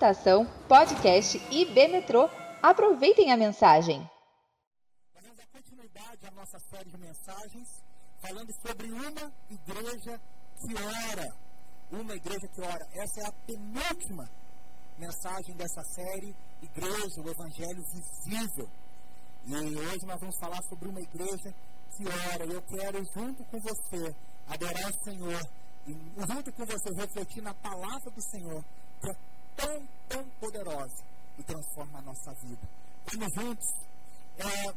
Estação, podcast e Metrô. Aproveitem a mensagem. Vamos dar continuidade à nossa série de mensagens falando sobre uma igreja que ora. Uma igreja que ora. Essa é a penúltima mensagem dessa série, Igreja, o Evangelho Visível. E hoje nós vamos falar sobre uma igreja que ora. Eu quero, junto com você, adorar o Senhor. E junto com você, refletir na palavra do Senhor, que é tão, tão poderosa e transforma a nossa vida. Vamos juntos. É,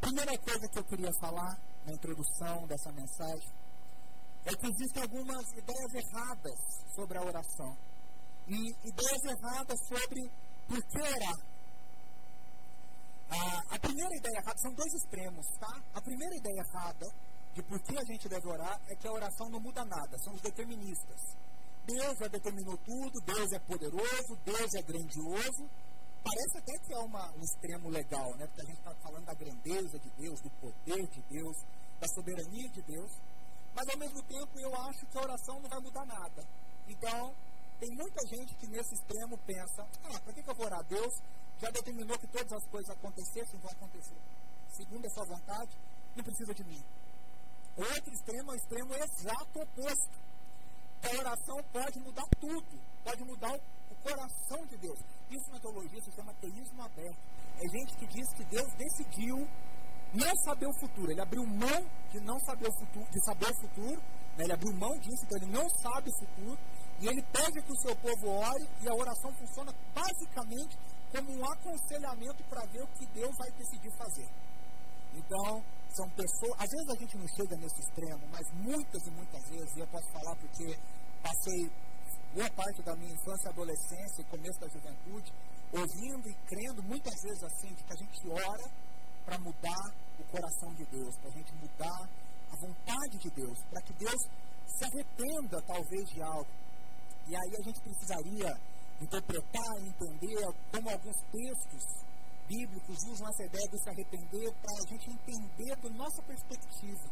primeira coisa que eu queria falar na introdução dessa mensagem é que existem algumas ideias erradas sobre a oração. E ideias erradas sobre por que orar. A, a primeira ideia errada, são dois extremos, tá? A primeira ideia errada de por que a gente deve orar é que a oração não muda nada, são os deterministas. Deus já determinou tudo, Deus é poderoso, Deus é grandioso. Parece até que é uma, um extremo legal, né? Porque a gente está falando da grandeza de Deus, do poder de Deus, da soberania de Deus. Mas ao mesmo tempo eu acho que a oração não vai mudar nada. Então, tem muita gente que nesse extremo pensa: ah, para que, eu vou orar? Deus já determinou que todas as coisas acontecessem, vão acontecer. Segundo a sua vontade, não precisa de mim. Outro extremo é o extremo exato oposto. A oração pode mudar tudo, pode mudar o, coração de Deus. Isso na teologia se chama teísmo aberto. É gente que diz que Deus decidiu não saber o futuro. Ele abriu mão de não saber o futuro, de saber o futuro. Né? Ele abriu mão disso, então ele não sabe o futuro. E ele pede que o seu povo ore, e a oração funciona basicamente como um aconselhamento para ver o que Deus vai decidir fazer. Então, são pessoas. Às vezes a gente não chega nesse extremo, mas muitas e muitas vezes, e eu posso falar porque passei boa parte da minha infância, adolescência e começo da juventude, ouvindo e crendo muitas vezes assim, de que a gente ora para mudar o coração de Deus, para a gente mudar a vontade de Deus, para que Deus se arrependa talvez de algo. E aí a gente precisaria interpretar e entender como alguns textos bíblicos ideia de se arrepender para a gente entender da nossa perspectiva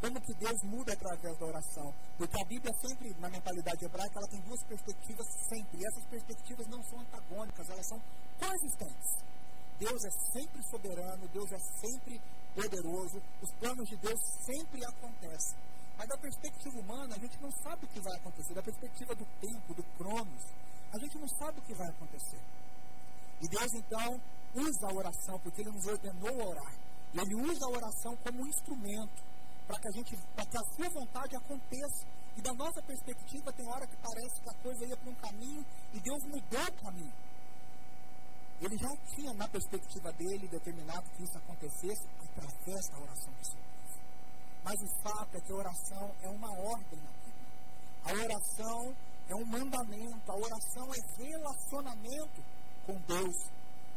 como que Deus muda através da oração. Porque a Bíblia sempre, na mentalidade hebraica, ela tem duas perspectivas sempre. E essas perspectivas não são antagônicas, elas são coexistentes. Deus é sempre soberano, Deus é sempre poderoso, os planos de Deus sempre acontecem. Mas da perspectiva humana, a gente não sabe o que vai acontecer. Da perspectiva do tempo, do cronos, a gente não sabe o que vai acontecer. E Deus, então, usa a oração, porque Ele nos ordenou orar. E Ele usa a oração como um instrumento para que a gente, para que a sua vontade aconteça. E da nossa perspectiva, tem hora que parece que a coisa ia para um caminho e Deus mudou o caminho. Ele já tinha na perspectiva dele determinado que isso acontecesse através da oração do Senhor. Mas o fato é que a oração é uma ordem na Bíblia. A oração é um mandamento, a oração é relacionamento com Deus.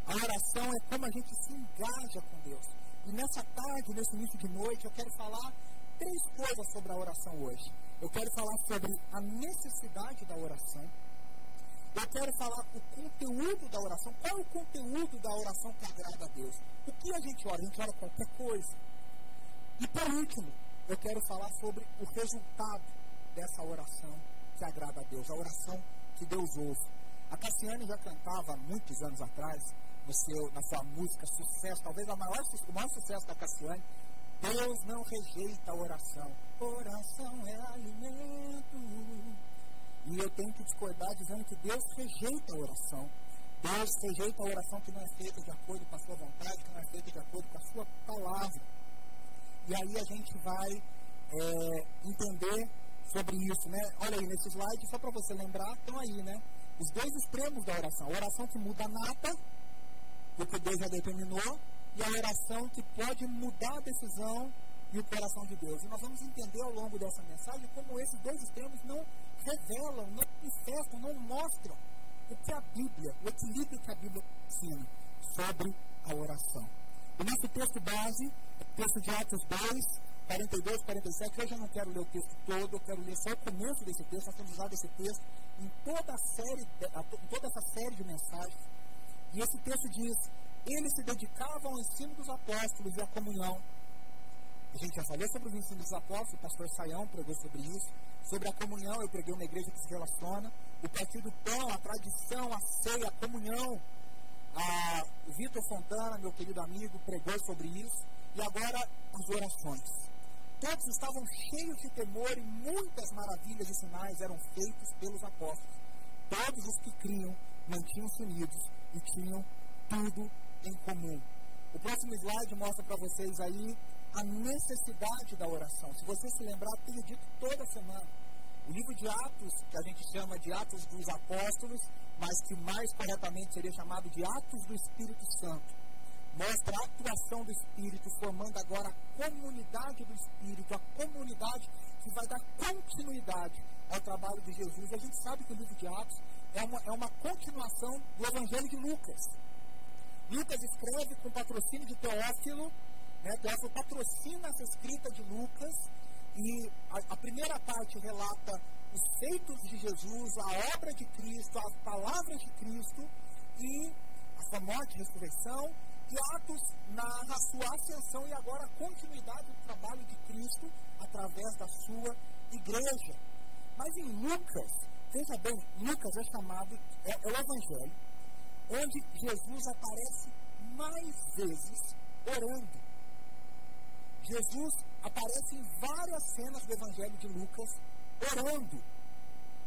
A oração é como a gente se engaja com Deus. E nessa tarde, nesse início de noite, eu quero falar três coisas sobre a oração hoje. Eu quero falar sobre a necessidade da oração. Eu quero falar o conteúdo da oração. Qual é o conteúdo da oração que agrada a Deus? O que a gente ora? A gente ora qualquer coisa. E por último, eu quero falar sobre o resultado dessa oração que agrada a Deus, a oração que Deus ouve. A Cassiane já cantava muitos anos atrás no seu, na sua música Sucesso, talvez a maior, o maior sucesso da Cassiane, Deus não rejeita a oração. Oração é alimento. E eu tenho que discordar dizendo que Deus rejeita a oração. Deus rejeita a oração que não é feita de acordo com a sua vontade, que não é feita de acordo com a sua palavra. E aí a gente vai é, entender sobre isso, né? Olha aí, nesse slide, só para você lembrar, estão aí, né? Os dois extremos da oração. A oração que muda nada, porque Deus já determinou, e a oração que pode mudar a decisão e o coração de Deus. E nós vamos entender ao longo dessa mensagem como esses dois extremos não revelam, não manifestam, não mostram o que a Bíblia, o equilíbrio que a Bíblia ensina sobre a oração. O nosso texto base, texto de Atos 2, 42, 47. Hoje eu não quero ler o texto todo, eu quero ler só o começo desse texto. Nós temos usado esse texto em toda, a série, em toda essa série de mensagens. E esse texto diz: Eles se dedicavam ao ensino dos apóstolos e à comunhão, A gente já falou sobre os ensinos dos apóstolos, o pastor Saião pregou sobre isso. Sobre a comunhão, eu preguei uma igreja que se relaciona. O partir do pão, a tradição, a ceia, a comunhão. A, o Vitor Fontana, meu querido amigo, pregou sobre isso. E agora, as orações. Todos estavam cheios de temor e muitas maravilhas e sinais eram feitos pelos apóstolos. Todos os que criam mantinham-se unidos e tinham tudo em comum. O próximo slide mostra para vocês aí a necessidade da oração. Se você se lembrar, tenho dito toda semana. O livro de Atos, que a gente chama de Atos dos Apóstolos, mas que mais corretamente seria chamado de Atos do Espírito Santo, mostra a atuação do Espírito, formando agora a comunidade do Espírito, a comunidade que vai dar continuidade ao trabalho de Jesus. E a gente sabe que o livro de Atos é uma, é uma continuação do Evangelho de Lucas. Lucas escreve com patrocínio de Teófilo, né? Teófilo patrocina essa escrita de Lucas, e a, a, primeira parte relata os feitos de Jesus, a obra de Cristo, as palavras de Cristo, e a sua morte e ressurreição, e Atos narra a sua ascensão e agora a continuidade do trabalho de Cristo através da sua igreja. Mas em Lucas, veja bem, Lucas é chamado, é, é o Evangelho, onde Jesus aparece mais vezes orando. Jesus aparece em várias cenas do Evangelho de Lucas orando.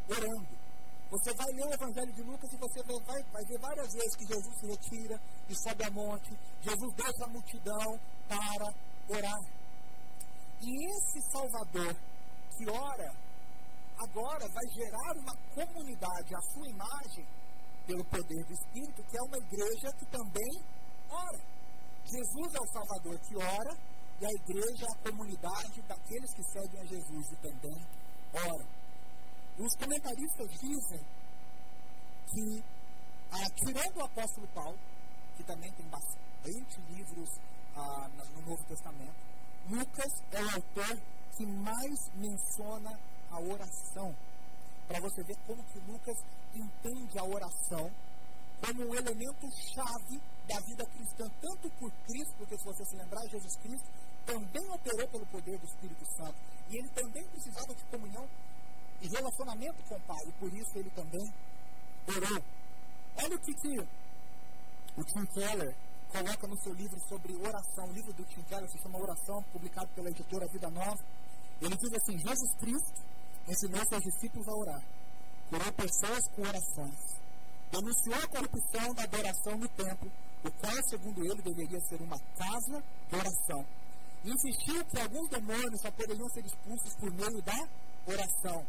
Orando. Você vai ler o Evangelho de Lucas e você vai, vai ver várias vezes que Jesus se retira e sobe a monte. Jesus deixa a multidão para orar. E esse Salvador que ora, agora vai gerar uma comunidade à sua imagem pelo poder do Espírito, que é uma igreja que também ora. Jesus é o Salvador que ora, e a igreja é a comunidade daqueles que seguem a Jesus e também oram. Os comentaristas dizem que, ah, tirando o apóstolo Paulo, que também tem bastante livros ah, no Novo Testamento, Lucas é o autor que mais menciona a oração. Para você ver como que Lucas entende a oração como um elemento chave da vida cristã, tanto por Cristo, porque se você se lembrar, Jesus Cristo também operou pelo poder do Espírito Santo. E ele também precisava de comunhão e relacionamento com o Pai, e por isso ele também orou. Olha o que, que o Tim Keller coloca no seu livro sobre oração. O livro do Tim Keller se chama Oração, publicado pela editora Vida Nova. Ele diz assim: Jesus Cristo ensinou seus discípulos a orar, curou pessoas com orações, denunciou a corrupção da adoração no templo, o qual, segundo ele, deveria ser uma casa de oração. Insistiu que alguns demônios só poderiam ser expulsos por meio da oração.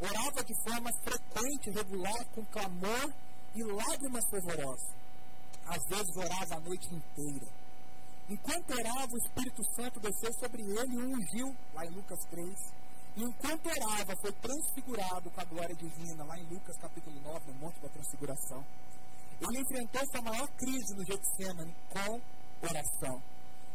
Orava de forma frequente, regular, com clamor e lágrimas fervorosas. Às vezes orava a noite inteira. Enquanto orava, o Espírito Santo desceu sobre ele e o ungiu, lá em Lucas 3. E enquanto orava, foi transfigurado com a glória divina, lá em Lucas capítulo 9, no Monte da Transfiguração. Ele enfrentou sua maior crise no Getsemane com oração.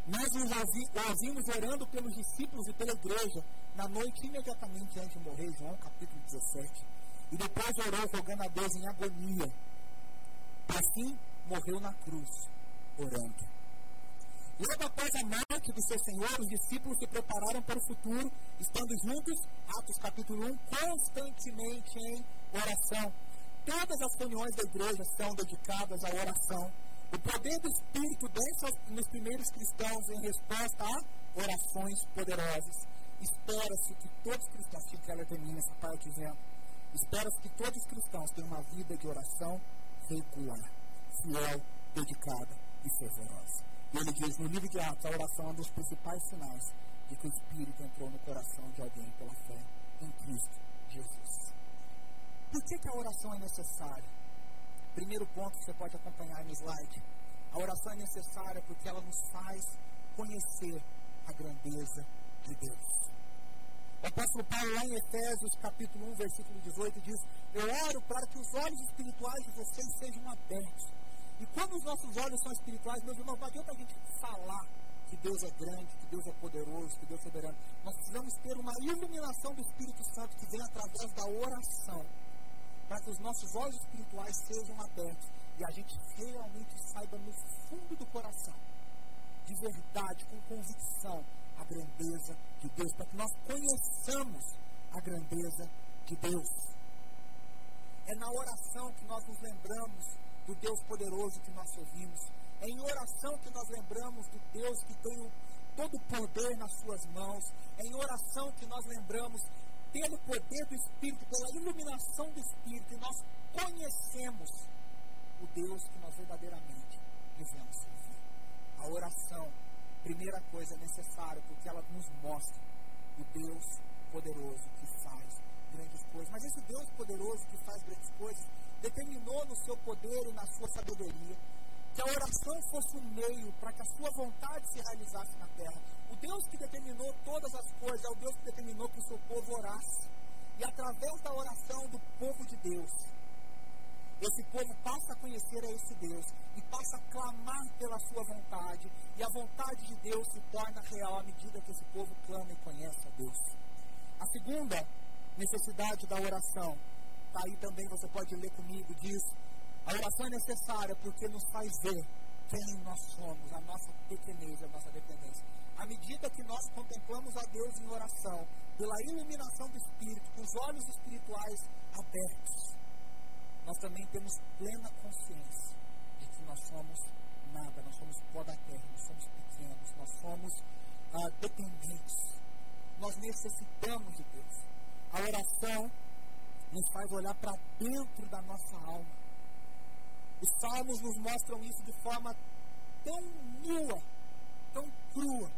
Nós ouvi, ouvimos orando pelos discípulos e pela igreja na noite imediatamente antes de morrer, João capítulo 17. E depois orou rogando a Deus em agonia. Assim, morreu na cruz, orando. Logo após a morte do seu Senhor, os discípulos se prepararam para o futuro, estando juntos, Atos capítulo 1, constantemente em oração. Todas as reuniões da igreja são dedicadas à oração. O poder do Espírito desce nos primeiros cristãos em resposta a orações poderosas. Espera-se que todos os cristãos, que ela termina essa parte dizendo, espera-se que todos os cristãos tenham uma vida de oração regular, fiel, dedicada e fervorosa. E ele diz no livro de Atos, a oração é um dos principais sinais de que o Espírito entrou no coração de alguém pela fé em Cristo Jesus. Por que, que a oração é necessária? Primeiro ponto que você pode acompanhar no slide. A oração é necessária porque ela nos faz conhecer a grandeza de Deus. O apóstolo Paulo, lá em Efésios, capítulo 1, versículo 18, diz: Eu oro para que os olhos espirituais de vocês sejam abertos. E quando os nossos olhos são espirituais, meus irmãos, não adianta a gente falar que Deus é grande, que Deus é poderoso, que Deus é soberano. Nós precisamos ter uma iluminação do Espírito Santo que vem através da oração para que os nossos olhos espirituais sejam abertos e a gente realmente saiba no fundo do coração, de verdade, com convicção, a grandeza de Deus, para que nós conheçamos a grandeza de Deus. É na oração que nós nos lembramos do Deus poderoso que nós servimos. É em oração que nós lembramos do Deus que tem o, todo o poder nas suas mãos. É em oração que nós lembramos, pelo poder do Espírito, pela iluminação do Espírito, que nós conhecemos o Deus que nós verdadeiramente devemos servir. A oração, primeira coisa, é necessária, porque ela nos mostra o Deus poderoso que faz grandes coisas. Mas esse Deus poderoso que faz grandes coisas determinou no seu poder e na sua sabedoria que a oração fosse um meio para que a sua vontade se realizasse na terra. O Deus que determinou todas as coisas é o Deus que determinou que o seu povo orasse. E através da oração do povo de Deus, esse povo passa a conhecer a esse Deus e passa a clamar pela sua vontade. E a vontade de Deus se torna real à medida que esse povo clama e conhece a Deus. A segunda necessidade da oração, está aí também, você pode ler comigo, diz: a oração é necessária porque nos faz ver quem nós somos, a nossa pequenez, a nossa dependência. À medida que nós contemplamos a Deus em oração, pela iluminação do Espírito, com os olhos espirituais abertos, nós também temos plena consciência de que nós somos nada, nós somos pó da terra, nós somos pequenos, nós somos ah, dependentes. Nós necessitamos de Deus. A oração nos faz olhar para dentro da nossa alma. Os salmos nos mostram isso de forma tão nua, tão crua.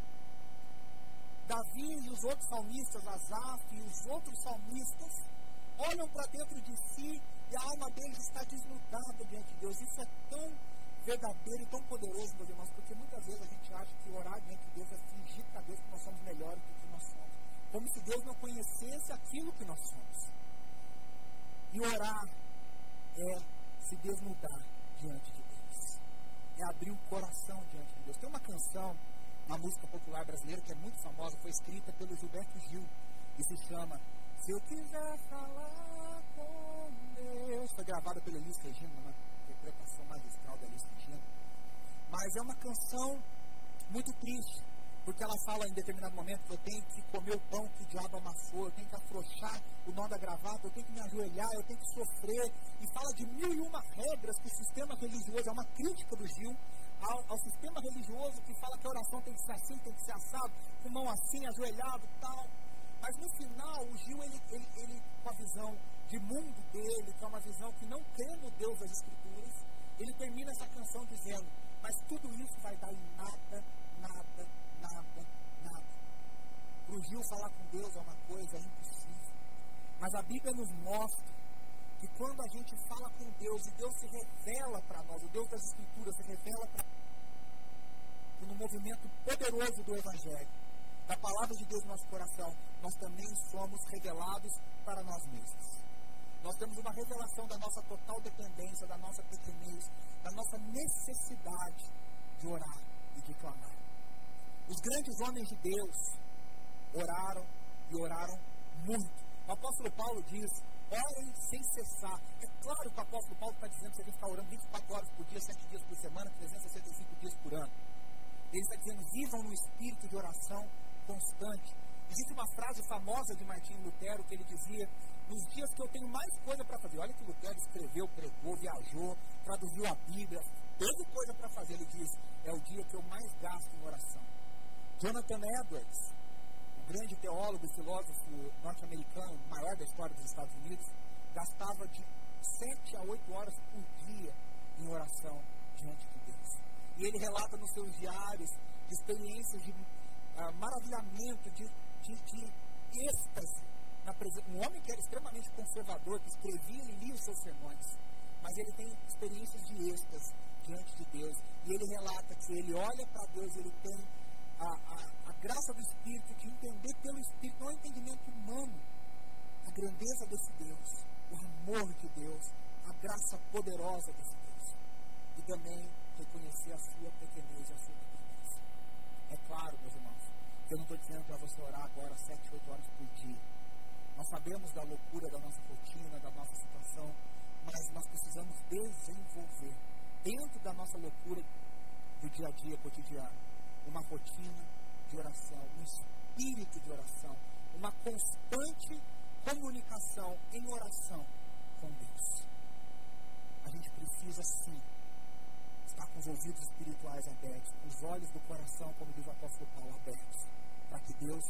Davi e os outros salmistas, Asaf e os outros salmistas, olham para dentro de si e a alma deles está desnudada diante de Deus. Isso é tão verdadeiro e tão poderoso, meus irmãos, porque muitas vezes a gente acha que orar diante de Deus é fingir para Deus que nós somos melhores do que nós somos. Como se Deus não conhecesse aquilo que nós somos. E orar é se desnudar diante de Deus. É abrir o coração diante de Deus. Tem uma canção na música popular brasileira que é muito famosa, foi escrita pelo Gilberto Gil e se chama Se Eu Quiser Falar com Deus. Foi gravada pela Elis Regina, uma interpretação magistral da Elis Regina. Mas é uma canção muito triste porque ela fala em determinado momento que eu tenho que comer o pão que o diabo amassou, eu tenho que afrouxar o nó da gravata, eu tenho que me ajoelhar, eu tenho que sofrer. E fala de mil e uma regras que o sistema religioso, é uma crítica do Gil ao, ao sistema religioso que fala que a oração tem que ser assim, tem que ser assado, com mão assim, ajoelhado tal. Mas no final, o Gil, ele, ele, ele, com a visão de mundo dele, que é uma visão que não crê no Deus das Escrituras, ele termina essa canção dizendo: Mas tudo isso vai dar em nada, nada, nada, nada. Para o Gil falar com Deus é uma coisa impossível. Mas a Bíblia nos mostra que quando a gente fala com Deus e Deus se revela para nós, o Deus das Escrituras se revela para nós, no movimento poderoso do Evangelho, da palavra de Deus no nosso coração, nós também somos revelados para nós mesmos. Nós temos uma revelação da nossa total dependência, da nossa pequenez, da nossa necessidade de orar e de clamar. Os grandes homens de Deus oraram e oraram muito. O apóstolo Paulo diz: orem sem cessar. É claro que o apóstolo Paulo está dizendo que você tem que ficar orando 24 horas por dia, 7 dias por semana, 365 dias por ano. Ele está dizendo: vivam no espírito de oração constante. Existe uma frase famosa de Martinho Lutero que ele dizia: nos dias que eu tenho mais coisa para fazer. Olha que Lutero escreveu, pregou, viajou, traduziu a Bíblia, teve coisa para fazer. Ele diz: é o dia que eu mais gasto em oração. Jonathan Edwards, grande teólogo e filósofo norte-americano, maior da história dos Estados Unidos, gastava de 7 a 8 horas por dia em oração diante de Deus. E ele relata nos seus diários de experiências de uh, maravilhamento, de, de, de êxtase. Um homem que era extremamente conservador, que escrevia e lia os seus sermões, mas ele tem experiências de êxtase diante de Deus. E ele relata que ele olha para Deus, ele tem a, a, a graça do Espírito, de entender pelo Espírito, não é entendimento humano, a grandeza desse Deus, o amor de Deus, a graça poderosa desse Deus. E também reconhecer a sua pequenez e a sua dependência. É claro, meus irmãos, que eu não estou dizendo para você orar agora 7, 8 horas por dia. Nós sabemos da loucura da nossa rotina, da nossa situação, mas nós precisamos desenvolver, dentro da nossa loucura do dia a dia cotidiano, uma rotina de oração, um espírito de oração, uma constante comunicação em oração com Deus. A gente precisa sim estar com os ouvidos espirituais abertos, os olhos do coração, como diz o apóstolo Paulo, abertos, para que Deus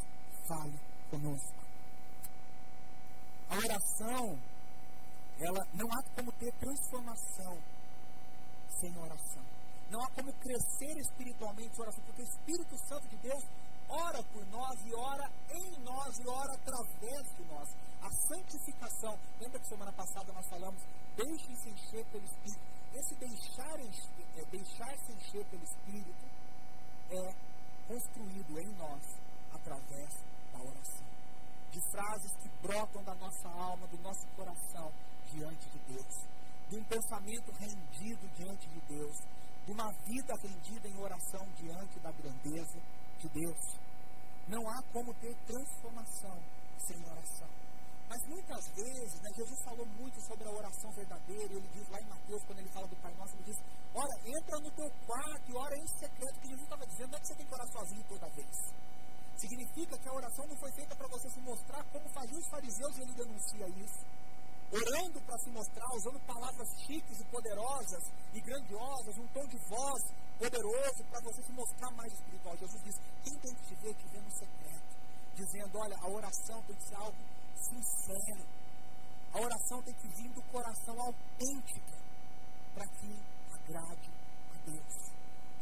fale conosco. A oração, ela não há como ter transformação sem oração. Não há como crescer espiritualmente oração, porque o Espírito Santo de Deus ora por nós e ora em nós e ora através de nós. A santificação, lembra que semana passada nós falamos, deixem-se encher pelo Espírito. Esse deixar, é, deixar-se encher pelo Espírito é construído em nós através da oração. De frases que brotam da nossa alma, do nosso coração diante de Deus. De um pensamento rendido diante de Deus. Uma vida rendida em oração diante da grandeza de Deus. Não há como ter transformação sem oração. Mas muitas vezes, né, Jesus falou muito sobre a oração verdadeira, e ele diz lá em Mateus, quando ele fala do Pai Nosso, ele diz, ora, entra no teu quarto e ora em secreto, que Jesus estava dizendo, não é que você tem que orar sozinho toda vez. Significa que a oração não foi feita para você se mostrar como faziam os fariseus, e ele denuncia isso. Orando para se mostrar, usando palavras chiques e poderosas e grandiosas, um tom de voz poderoso para você se mostrar mais espiritual. Jesus diz: quem tem que te ver, te vê no secreto. Dizendo: olha, a oração tem que ser algo sincero. A oração tem que vir do coração autêntica para que agrade a Deus.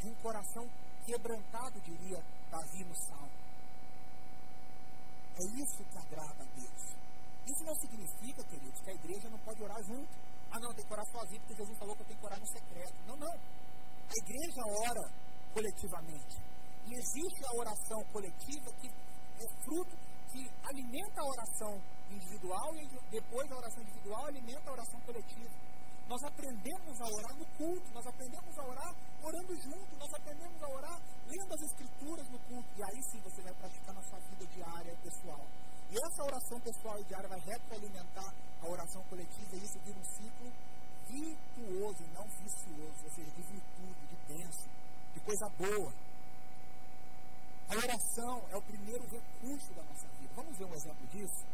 De um coração quebrantado, diria Davi no Salmo. É isso que agrada a Deus. Isso não significa, queridos, que a igreja não pode orar junto. Ah, não, tem que orar sozinho porque Jesus falou que eu tenho que orar no secreto. Não, não. A igreja ora coletivamente. E existe a oração coletiva que é fruto, que alimenta a oração individual e depois a oração individual alimenta a oração coletiva. Nós aprendemos a orar no culto, nós aprendemos a orar orando junto, nós aprendemos a orar lendo as escrituras no culto. E aí sim você vai praticar na sua vida diária pessoal. E essa oração pessoal e diária vai retroalimentar a oração coletiva e isso vira um ciclo virtuoso e não vicioso, ou seja, de virtude, de bênção, de coisa boa. A oração é o primeiro recurso da nossa vida. Vamos ver um exemplo disso?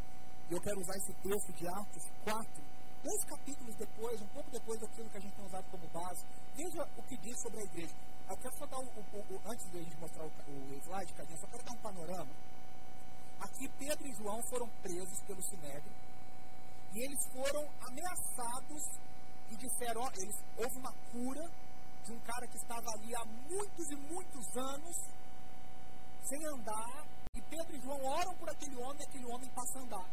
Eu quero usar esse texto de Atos 4, dois capítulos depois, um pouco depois daquilo que a gente tem usado como base. Veja o que diz sobre a igreja. Eu quero só dar um, um, um antes de a gente mostrar o, o slide, Cadinha, só quero dar um panorama. Aqui Pedro e João foram presos pelo Sinédrio e eles foram ameaçados e disseram, ó, eles, houve uma cura de um cara que estava ali há muitos e muitos anos sem andar, e Pedro e João oram por aquele homem e aquele homem passa a andar.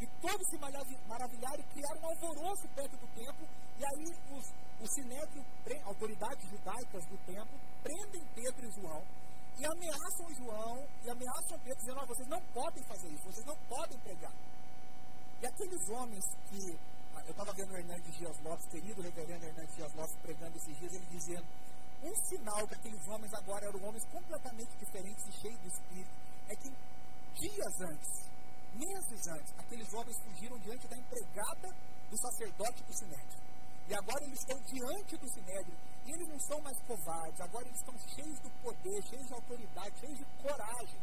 E todos se maravilharam e criaram um alvoroço perto do templo, e aí os, sinédrio, autoridades judaicas do templo, prendem Pedro e João, e ameaçam João, e ameaçam Pedro, dizendo, vocês não podem fazer isso, vocês não podem pregar. E aqueles homens que eu estava vendo o Hernandes Dias Lopes, querido reverendo Hernandes Dias Lopes, pregando esses dias, ele dizendo: um sinal que aqueles homens agora eram homens completamente diferentes e cheios do Espírito, é que dias antes, meses antes, aqueles homens fugiram diante da empregada do sacerdote do Sinédrio. E agora eles estão diante do Sinédrio. E eles não são mais covardes, agora eles estão cheios do poder, cheios de autoridade, cheios de coragem.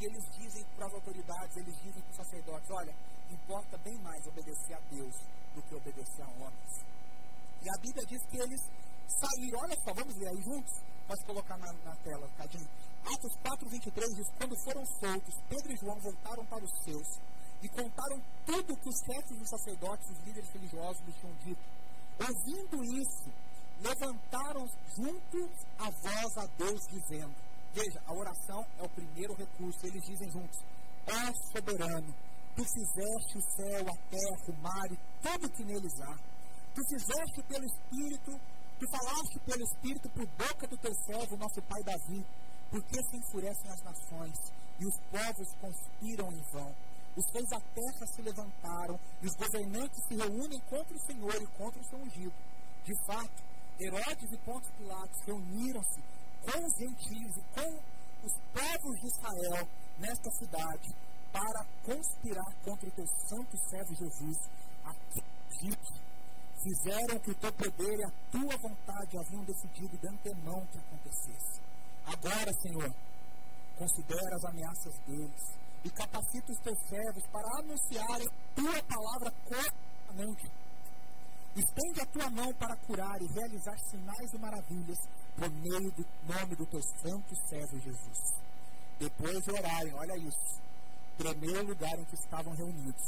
E eles dizem para as autoridades, eles dizem para os sacerdotes: olha, importa bem mais obedecer a Deus do que obedecer a homens. E a Bíblia diz que eles saíram, olha só, vamos ler aí juntos? Pode colocar na, na tela, Cadinho. Atos 4, 23 diz: Quando foram soltos, Pedro e João voltaram para os seus e contaram tudo que os chefes dos sacerdotes, os líderes religiosos, lhes tinham dito. Ouvindo isso, levantaram juntos a voz a Deus, dizendo: Veja, a oração é o primeiro recurso. Eles dizem juntos: Ó soberano, Tu fizeste o céu, a terra, o mar e tudo que neles há. Tu fizeste pelo Espírito, tu falaste pelo Espírito por boca do teu servo, nosso pai Davi. Porque se enfurecem as nações e os povos conspiram em vão? Os reis da terra se levantaram e os governantes se reúnem contra o Senhor e contra o seu ungido. De fato, Herodes e Pontos Pilatos reuniram-se com os gentios e com os povos de Israel nesta cidade para conspirar contra o teu santo servo Jesus, acredite. Fizeram que o teu poder e a tua vontade haviam decidido de antemão que acontecesse. Agora, Senhor, Considera as ameaças deles e capacita os teus servos para anunciarem tua palavra corretamente. Estende a tua mão para curar e realizar sinais e maravilhas por meio do nome do teu santo servo Jesus. Depois de orarem, olha isso, tremeu o lugar em que estavam reunidos.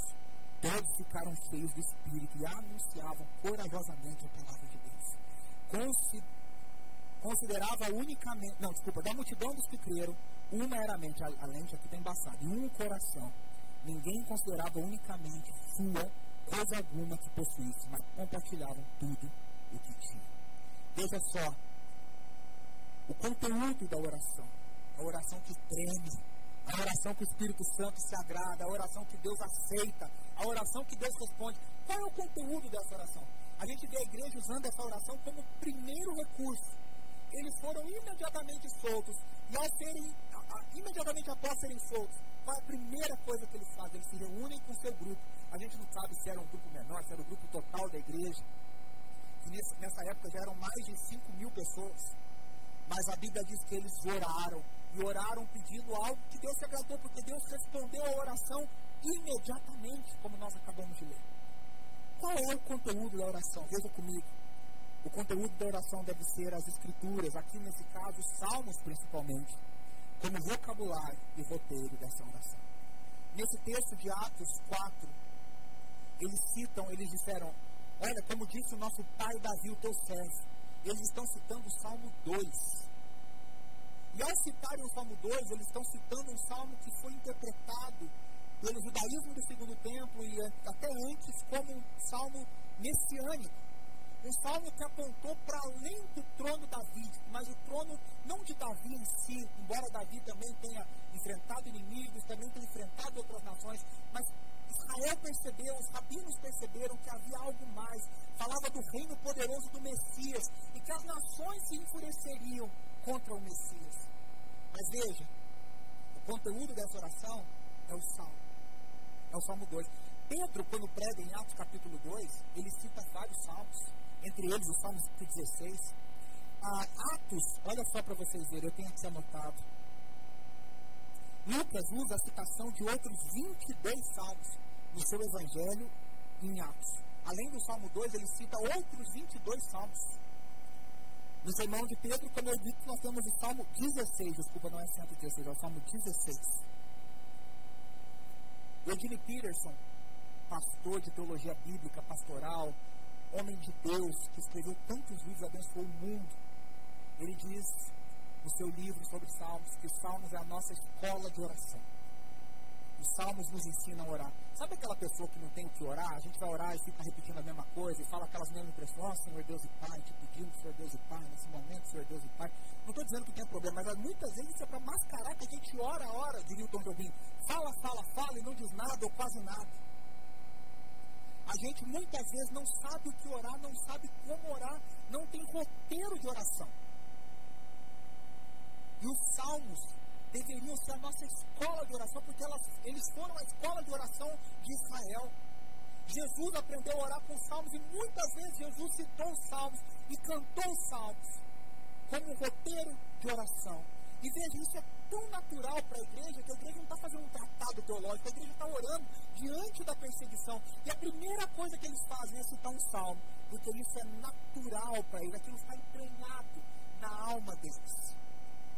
Todos ficaram cheios do Espírito e anunciavam corajosamente a palavra de Deus. considerava unicamente, não, desculpa, da multidão dos que creram, uma era a mente, a lente aqui está embaçada, e um coração. Ninguém considerava unicamente sua coisa alguma que possuísse, mas compartilhavam tudo o que tinha. Veja só, o conteúdo da oração, a oração que treme, a oração que o Espírito Santo se agrada, a oração que Deus aceita, a oração que Deus responde. Qual é o conteúdo dessa oração? A gente vê a igreja usando essa oração como primeiro recurso. Eles foram imediatamente soltos, e ao serem, imediatamente após serem soltos, qual a primeira coisa que eles fazem? Eles se reúnem com o seu grupo. A gente não sabe se era um grupo menor, se era o grupo total da igreja. E nessa época já eram mais de 5 mil pessoas. Mas a Bíblia diz que eles oraram. E oraram pedindo algo que Deus se agradou, porque Deus respondeu a oração imediatamente, como nós acabamos de ler. Qual é o conteúdo da oração? Veja comigo. O conteúdo da oração deve ser as escrituras, aqui nesse caso, os salmos principalmente, como vocabulário e roteiro dessa oração. Nesse texto de Atos 4, eles citam, eles disseram, olha, como disse o nosso pai Davi, o teu servo, eles estão citando o Salmo 2. E ao citarem o Salmo 2, eles estão citando um salmo que foi interpretado pelo judaísmo do segundo templo e até antes como um salmo messiânico. Um salmo que apontou para além do trono Davi, mas o trono não de Davi em si, embora Davi também tenha enfrentado inimigos, também tenha enfrentado outras nações, mas Israel percebeu, os rabinos perceberam que havia algo mais. Falava do reino poderoso do Messias e que as nações se enfureceriam contra o Messias. Mas veja, o conteúdo dessa oração é o Salmo. É o Salmo 2. Pedro, quando prega em Atos capítulo 2, ele cita vários salmos entre eles o Salmo 116. Ah, Atos, olha só para vocês verem, eu tenho aqui anotado. Lucas usa a citação de outros 22 salmos no seu evangelho em Atos. Além do Salmo 2, ele cita outros 22 salmos. No sermão de Pedro, como eu disse, nós temos o Salmo 16, desculpa, não é 116, é o Salmo 16. Eugene Peterson, pastor de teologia bíblica, pastoral, homem de Deus, que escreveu tantos livros, abençoou o mundo, ele diz no seu livro sobre Salmos que Salmos é a nossa escola de oração. Os Salmos nos ensinam a orar. Sabe aquela pessoa que não tem o que orar? A gente vai orar e fica repetindo a mesma coisa e fala aquelas mesmas impressões, oh, Senhor Deus e Pai, te pedindo, Senhor Deus e Pai, nesse momento, Senhor Deus e Pai. Não estou dizendo que tem problema, mas muitas vezes isso é para mascarar que a gente ora a hora, diria o Tom Jobim. Fala, fala, fala e não diz nada ou quase nada. A gente muitas vezes não sabe o que orar, não sabe como orar, não tem roteiro de oração. E os salmos deveriam ser a nossa escola de oração, porque elas, eles foram a escola de oração de Israel. Jesus aprendeu a orar com os salmos e muitas vezes Jesus citou os salmos e cantou os salmos como um roteiro de oração. E veja, isso é tão natural para a igreja que a igreja não está fazendo um tratado teológico, a igreja está orando diante da perseguição. E a primeira coisa que eles fazem é citar um salmo, porque isso é natural para eles, aquilo está entranhado na alma deles.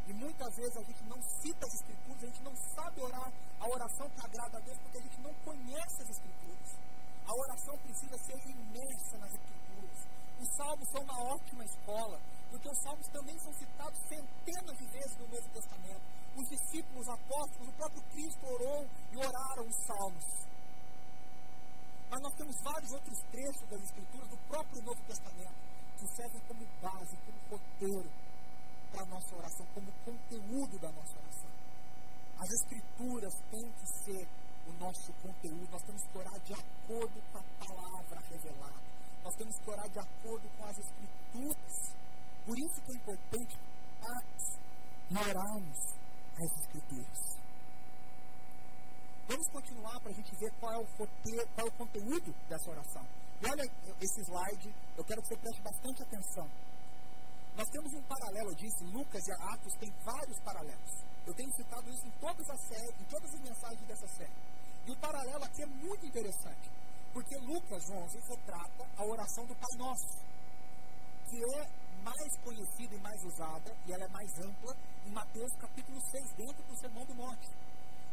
E muitas vezes a gente não cita as escrituras, a gente não sabe orar a oração que agrada a Deus, porque a gente não conhece as escrituras. A oração precisa ser imersa nas escrituras. Os salmos são uma ótima escola, porque os salmos também são citados centenas de vezes no Novo Testamento. Os discípulos, os apóstolos, o próprio Cristo orou e oraram os salmos. Mas nós temos vários outros trechos das Escrituras do próprio Novo Testamento que servem como base, como roteiro para a nossa oração, como conteúdo da nossa oração. As Escrituras têm que ser o nosso conteúdo, nós temos que orar de acordo com a palavra revelada, nós temos que orar de acordo com as Escrituras. Por isso que é importante orarmos as Escrituras. Vamos continuar para a gente ver qual é, o roteiro, qual é o conteúdo dessa oração. E olha esse slide, eu quero que você preste bastante atenção. Nós temos um paralelo, eu disse, Lucas e Atos têm vários paralelos. Eu tenho citado isso em todas as séries, em todas as mensagens dessa série. E o paralelo aqui é muito interessante, porque Lucas 11 retrata a oração do Pai Nosso, que é mais conhecida e mais usada, e ela é mais ampla, em Mateus capítulo 6, dentro do Sermão do Monte.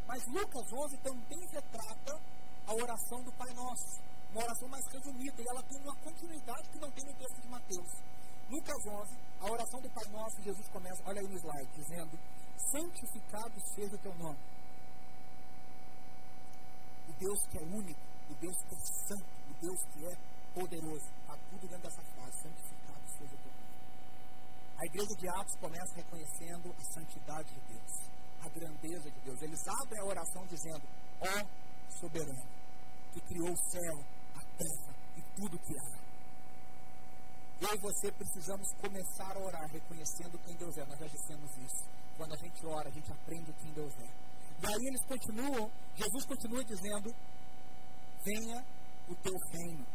Mas Lucas 11 também retrata a oração do Pai Nosso, uma oração mais resumida, e ela tem uma continuidade que não tem no texto de Mateus. Lucas 11, a oração do Pai Nosso, Jesus começa, olha aí no slide, dizendo: Santificado seja o teu nome. O Deus que é único, o Deus que é santo, o Deus que é poderoso. Está tudo dentro dessa frase: Santificado seja o teu nome. A igreja de Atos começa reconhecendo a santidade de Deus, a grandeza de Deus. Eles abrem a oração dizendo: Ó oh, soberano, que criou o céu, a terra e tudo que há eu e você precisamos começar a orar reconhecendo quem Deus é. Nós já dissemos isso. Quando a gente ora, a gente aprende quem Deus é. E aí eles continuam, Jesus continua dizendo: Venha o teu reino.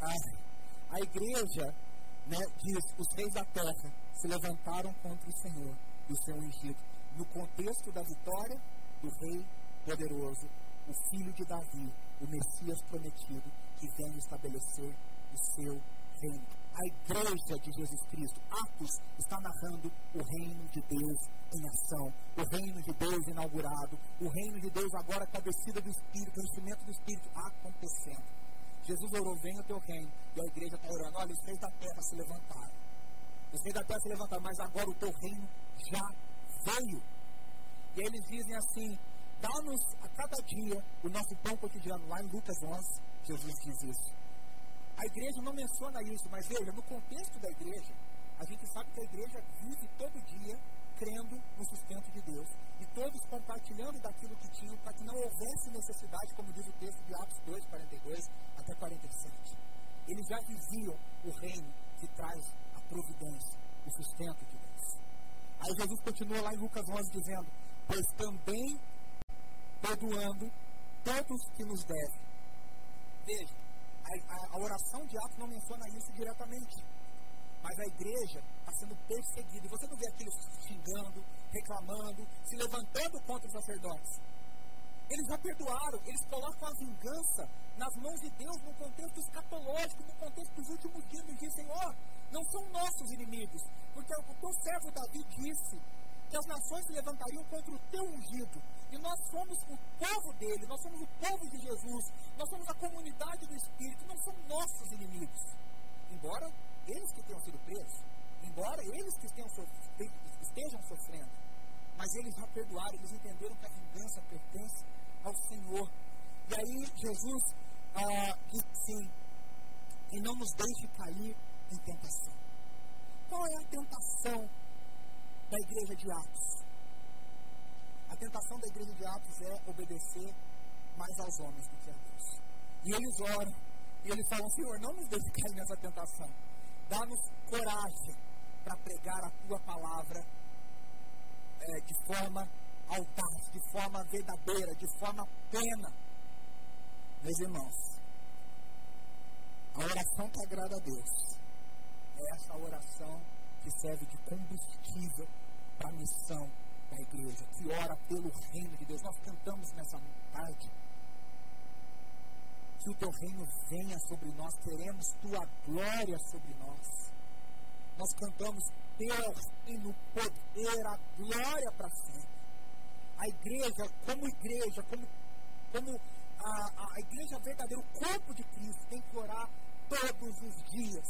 A, a igreja né, diz: Os reis da terra se levantaram contra o Senhor e o seu ungido. No contexto da vitória do rei poderoso, o filho de Davi, o Messias prometido, que vem estabelecer o seu reino. A igreja de Jesus Cristo, Atos, está narrando o reino de Deus em ação, o reino de Deus inaugurado, o reino de Deus agora com a descida do Espírito, o enchimento do Espírito acontecendo. Jesus orou, venha o teu reino, e a igreja está orando, olha, os reis da terra se levantaram. Os reis da terra se levantaram, mas agora o teu reino já veio. E eles dizem assim, dá-nos a cada dia o nosso pão cotidiano, lá em Lucas 11, Jesus diz isso. A igreja não menciona isso, mas veja, no contexto da igreja, a gente sabe que a igreja vive todo dia crendo no sustento de Deus e todos compartilhando daquilo que tinham para que não houvesse necessidade, como diz o texto de Atos 2, 42 até 47. Eles já viviam o reino que traz a providência, o sustento de Deus. Aí Jesus continua lá em Lucas 11 dizendo: Pois também perdoando todos que nos devem. Veja, a, a, oração de Atos não menciona isso diretamente. Mas a igreja está sendo perseguida. E você não vê aqueles xingando, reclamando, se levantando contra os sacerdotes. Eles já perdoaram, eles colocam a vingança nas mãos de Deus no contexto escatológico, no contexto dos últimos dias. Eles dizem: Ó, não são nossos inimigos, porque o teu servo Davi disse que as nações se levantariam contra o teu ungido. E nós somos o povo dele, nós somos o povo de Jesus, nós somos a comunidade do Espírito, não são nossos inimigos. Embora eles que tenham sido presos, embora eles que estejam, sofrendo, mas eles já perdoaram, eles entenderam que a vingança pertence ao Senhor. E aí Jesus ah, assim, e não nos deixe cair em tentação. Qual é a tentação da igreja de Atos. A tentação da igreja de Atos é obedecer mais aos homens do que a Deus. E eles oram, e eles falam: Senhor, não nos deixe cair nessa tentação. Dá-nos coragem para pregar a tua palavra é, de forma autaz, de forma verdadeira, de forma plena. Meus irmãos, a oração que agrada a Deus é essa oração que serve de combustível para a missão da igreja, que ora pelo reino de Deus. Nós cantamos nessa tarde que o teu reino venha sobre nós, queremos tua glória sobre nós. Nós cantamos teu reino, poder, a glória para sempre. A igreja, como igreja, como, como a, a igreja verdadeira, o corpo de Cristo, tem que orar todos os dias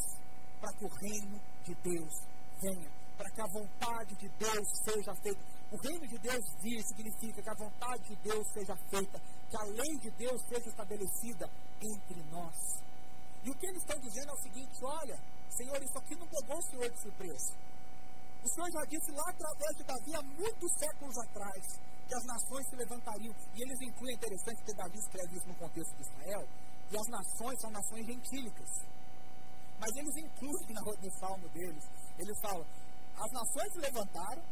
para que o reino de Deus venha, para que a vontade de Deus seja feita. O reino de Deus vir significa que a vontade de Deus seja feita, que a lei de Deus seja estabelecida entre nós. E o que eles estão dizendo é o seguinte: olha, Senhor, isso aqui não pegou o Senhor de surpresa. O Senhor já disse lá através de Davi há muitos séculos atrás que as nações se levantariam. E eles incluem, é interessante que Davi escreve isso no contexto de Israel, e as nações são nações gentílicas. Mas eles incluem no salmo deles ele fala: as nações se levantaram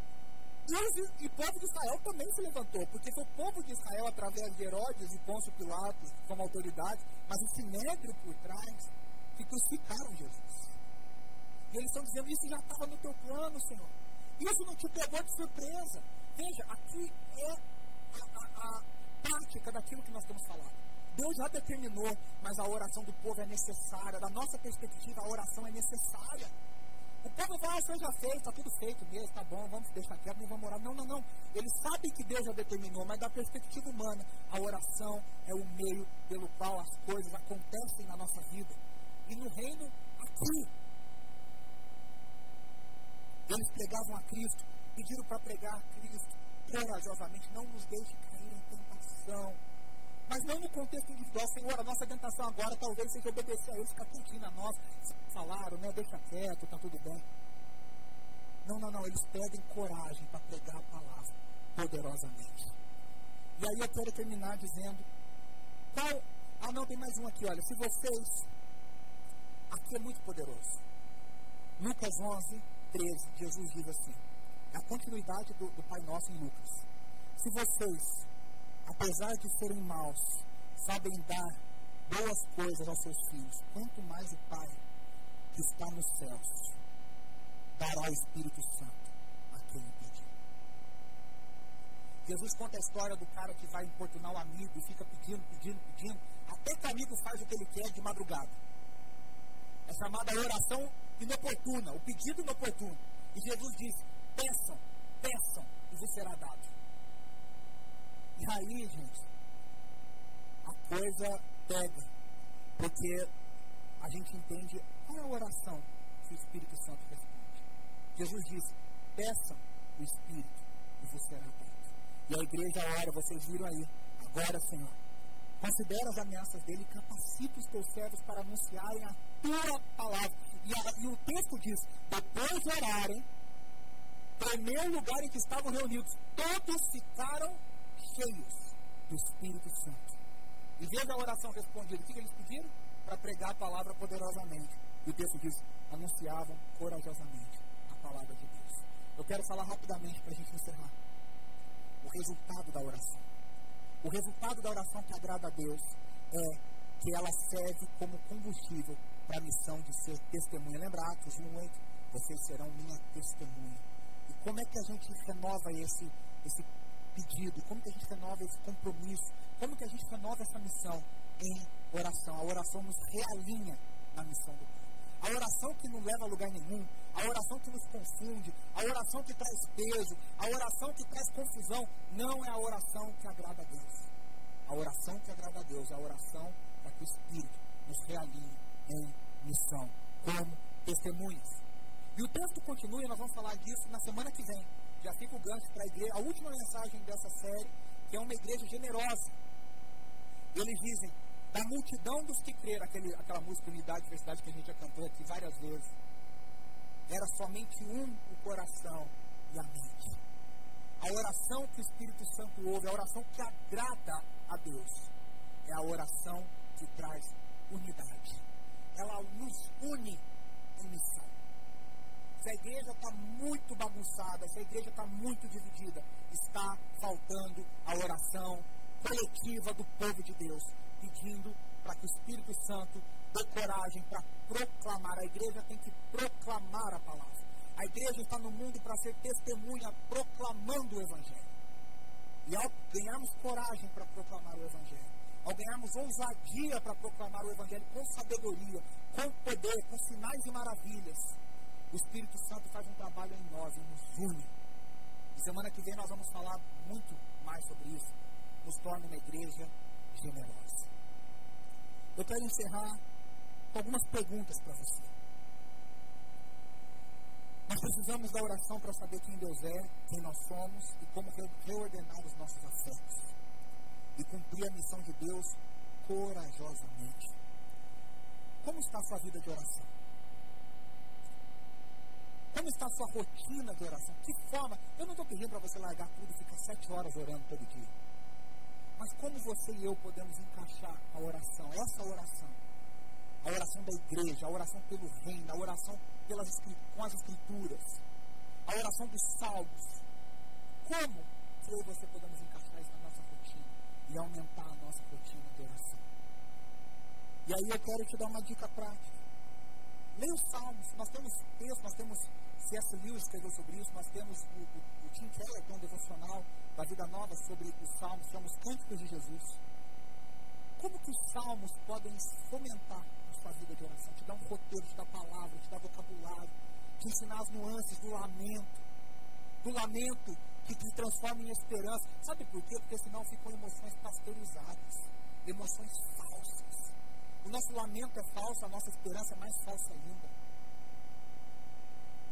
e, o povo de Israel também se levantou, porque foi o povo de Israel, através de Herodes e Pôncio Pilatos, como autoridade, mas o sinédrio por trás, que crucificaram Jesus. E eles estão dizendo, isso já estava no teu plano, Senhor. Isso não te pegou de surpresa. Veja, aqui é a, a, a prática daquilo que nós temos falado. Deus já determinou, mas a oração do povo é necessária. Da nossa perspectiva, a oração é necessária. O povo vai, ah, senhor já fez, está tudo feito mesmo, tá bom, vamos deixar quieto, não vamos orar. Não, não, não. Eles sabem que Deus já determinou, mas da perspectiva humana, a oração é o meio pelo qual as coisas acontecem na nossa vida. E no reino aqui, eles pregavam a Cristo, pediram para pregar a Cristo corajosamente, não nos deixe cair em tentação. Mas não no contexto individual, Senhor, a nossa tentação agora talvez seja obedecer a eles, ficar quietinho a nós. Falaram, né? Deixa quieto, tá tudo bem. Não, não, não. Eles pedem coragem para pregar a palavra poderosamente. E aí eu quero terminar dizendo: qual. Ah, não, tem mais um aqui, olha. Se vocês. Aqui é muito poderoso. Lucas 11, 13, Jesus diz assim: é a continuidade do, do Pai Nosso em Lucas. Se vocês apesar de serem maus, sabem dar boas coisas aos seus filhos, quanto mais o Pai que está nos céus dará o Espírito Santo a quem pedir. Jesus conta a história do cara que vai importunar o amigo e fica pedindo, pedindo, pedindo, até que o amigo faz o que ele quer de madrugada. É chamada oração inoportuna, o pedido inoportuno. E Jesus diz: peçam, peçam, e vos será dado. E aí, gente, a coisa pega. Porque a gente entende qual é a oração que o Espírito Santo responde. Jesus disse: peçam o Espírito e você será dado. E a igreja ora, vocês viram aí. Agora, Senhor, considera as ameaças dele e capacita os teus servos para anunciarem a tua palavra. E, a, e o texto diz: depois de orarem, tremeu o lugar em que estavam reunidos, todos ficaram cheios do Espírito Santo. E veja a oração respondida. O que eles pediram? Para pregar a palavra poderosamente. E o texto diz: anunciavam corajosamente a palavra de Deus. Eu quero falar rapidamente para a gente encerrar. O resultado da oração. O resultado da oração que agrada a Deus é que ela serve como combustível para a missão de ser testemunha. Lembra Atos 1,8? Vocês serão minha testemunha. E como é que a gente renova esse, esse pedido, como que a gente renova esse compromisso, como que a gente renova essa missão em oração. A oração nos realinha na missão do Pai. A oração que não leva a lugar nenhum, a oração que nos confunde, a oração que traz peso, a oração que traz confusão, não é a oração que agrada a Deus. A oração que agrada a Deus é a oração para que o Espírito nos realinhe em missão, como testemunhas. E o texto continua e nós vamos falar disso na semana que vem já fica o gancho para a igreja, a última mensagem dessa série, que é uma igreja generosa. Eles dizem, da multidão dos que creram, aquele, aquela música Unidade Diversidade que a gente já cantou aqui várias vezes, era somente um o coração e a mente. A oração que o Espírito Santo ouve, a oração que agrada a Deus, é a oração que traz unidade. Ela nos une em missão se a igreja está muito bagunçada, se a igreja está muito dividida, está faltando a oração coletiva do povo de Deus, pedindo para que o Espírito Santo dê coragem para proclamar. A igreja tem que proclamar a palavra. A igreja está no mundo para ser testemunha, proclamando o Evangelho. E ao ganharmos coragem para proclamar o Evangelho, ao ganharmos ousadia para proclamar o Evangelho com sabedoria, com poder, com sinais e maravilhas, o Espírito Santo faz um trabalho em nós e nos une. E semana que vem nós vamos falar muito mais sobre isso. Nos torna uma igreja generosa. Eu quero encerrar com algumas perguntas para você. Nós precisamos da oração para saber quem Deus é, quem nós somos e como reordenar os nossos afetos. E cumprir a missão de Deus corajosamente. Como está a sua vida de oração? Como está a sua rotina de oração? Que forma? Eu não estou pedindo para você largar tudo e ficar sete horas orando todo dia. Mas como você e eu podemos encaixar a oração, essa oração, a oração da igreja, a oração pelo reino, a oração pelas, com as escrituras, a oração dos salmos. Como eu e você podemos encaixar isso na nossa rotina e aumentar a nossa rotina de oração? E aí eu quero te dar uma dica prática. Leia os Salmos. Nós temos texto, nós temos C.S. Lewis escreveu sobre isso, nós temos o, o, o Tim Keller, que é um devocional da Vida Nova sobre os Salmos, são os cânticos de Jesus. Como que os Salmos podem fomentar a sua vida de oração? Te dar um roteiro, te dar palavra, te dar vocabulário, te ensinar as nuances do lamento, do lamento que te transforma em esperança. Sabe por quê? Porque senão ficam emoções pasteurizadas, emoções falsas. O nosso lamento é falso, a nossa esperança é mais falsa ainda.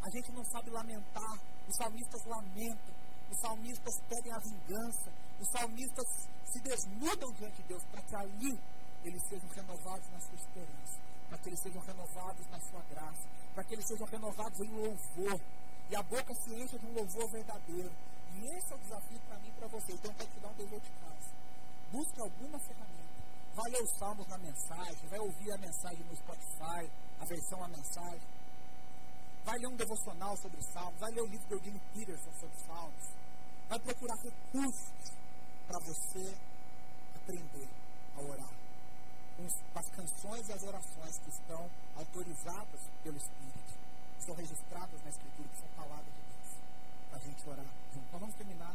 A gente não sabe lamentar. Os salmistas lamentam. Os salmistas pedem a vingança. Os salmistas se desnudam diante de Deus para que ali eles sejam renovados na sua esperança. Para que eles sejam renovados na sua graça. Para que eles sejam renovados em louvor. E a boca se encha de um louvor verdadeiro. E esse é o desafio para mim e para você. Então, quero te dar um dever de casa. Busque alguma ferramenta. Vai ler os salmos na mensagem. Vai ouvir a mensagem no Spotify. A versão a mensagem. Vai ler um devocional sobre salmos. Vai ler o livro do Eugene Peterson sobre salmos. Vai procurar recursos para você aprender a orar. Com as canções e as orações que estão autorizadas pelo Espírito. Que são registradas na Escritura, que são palavras de Deus. Para a gente orar junto. Nós vamos terminar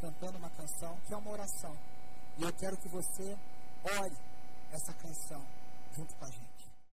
cantando uma canção que é uma oração. E eu quero que você ore essa canção junto com a gente.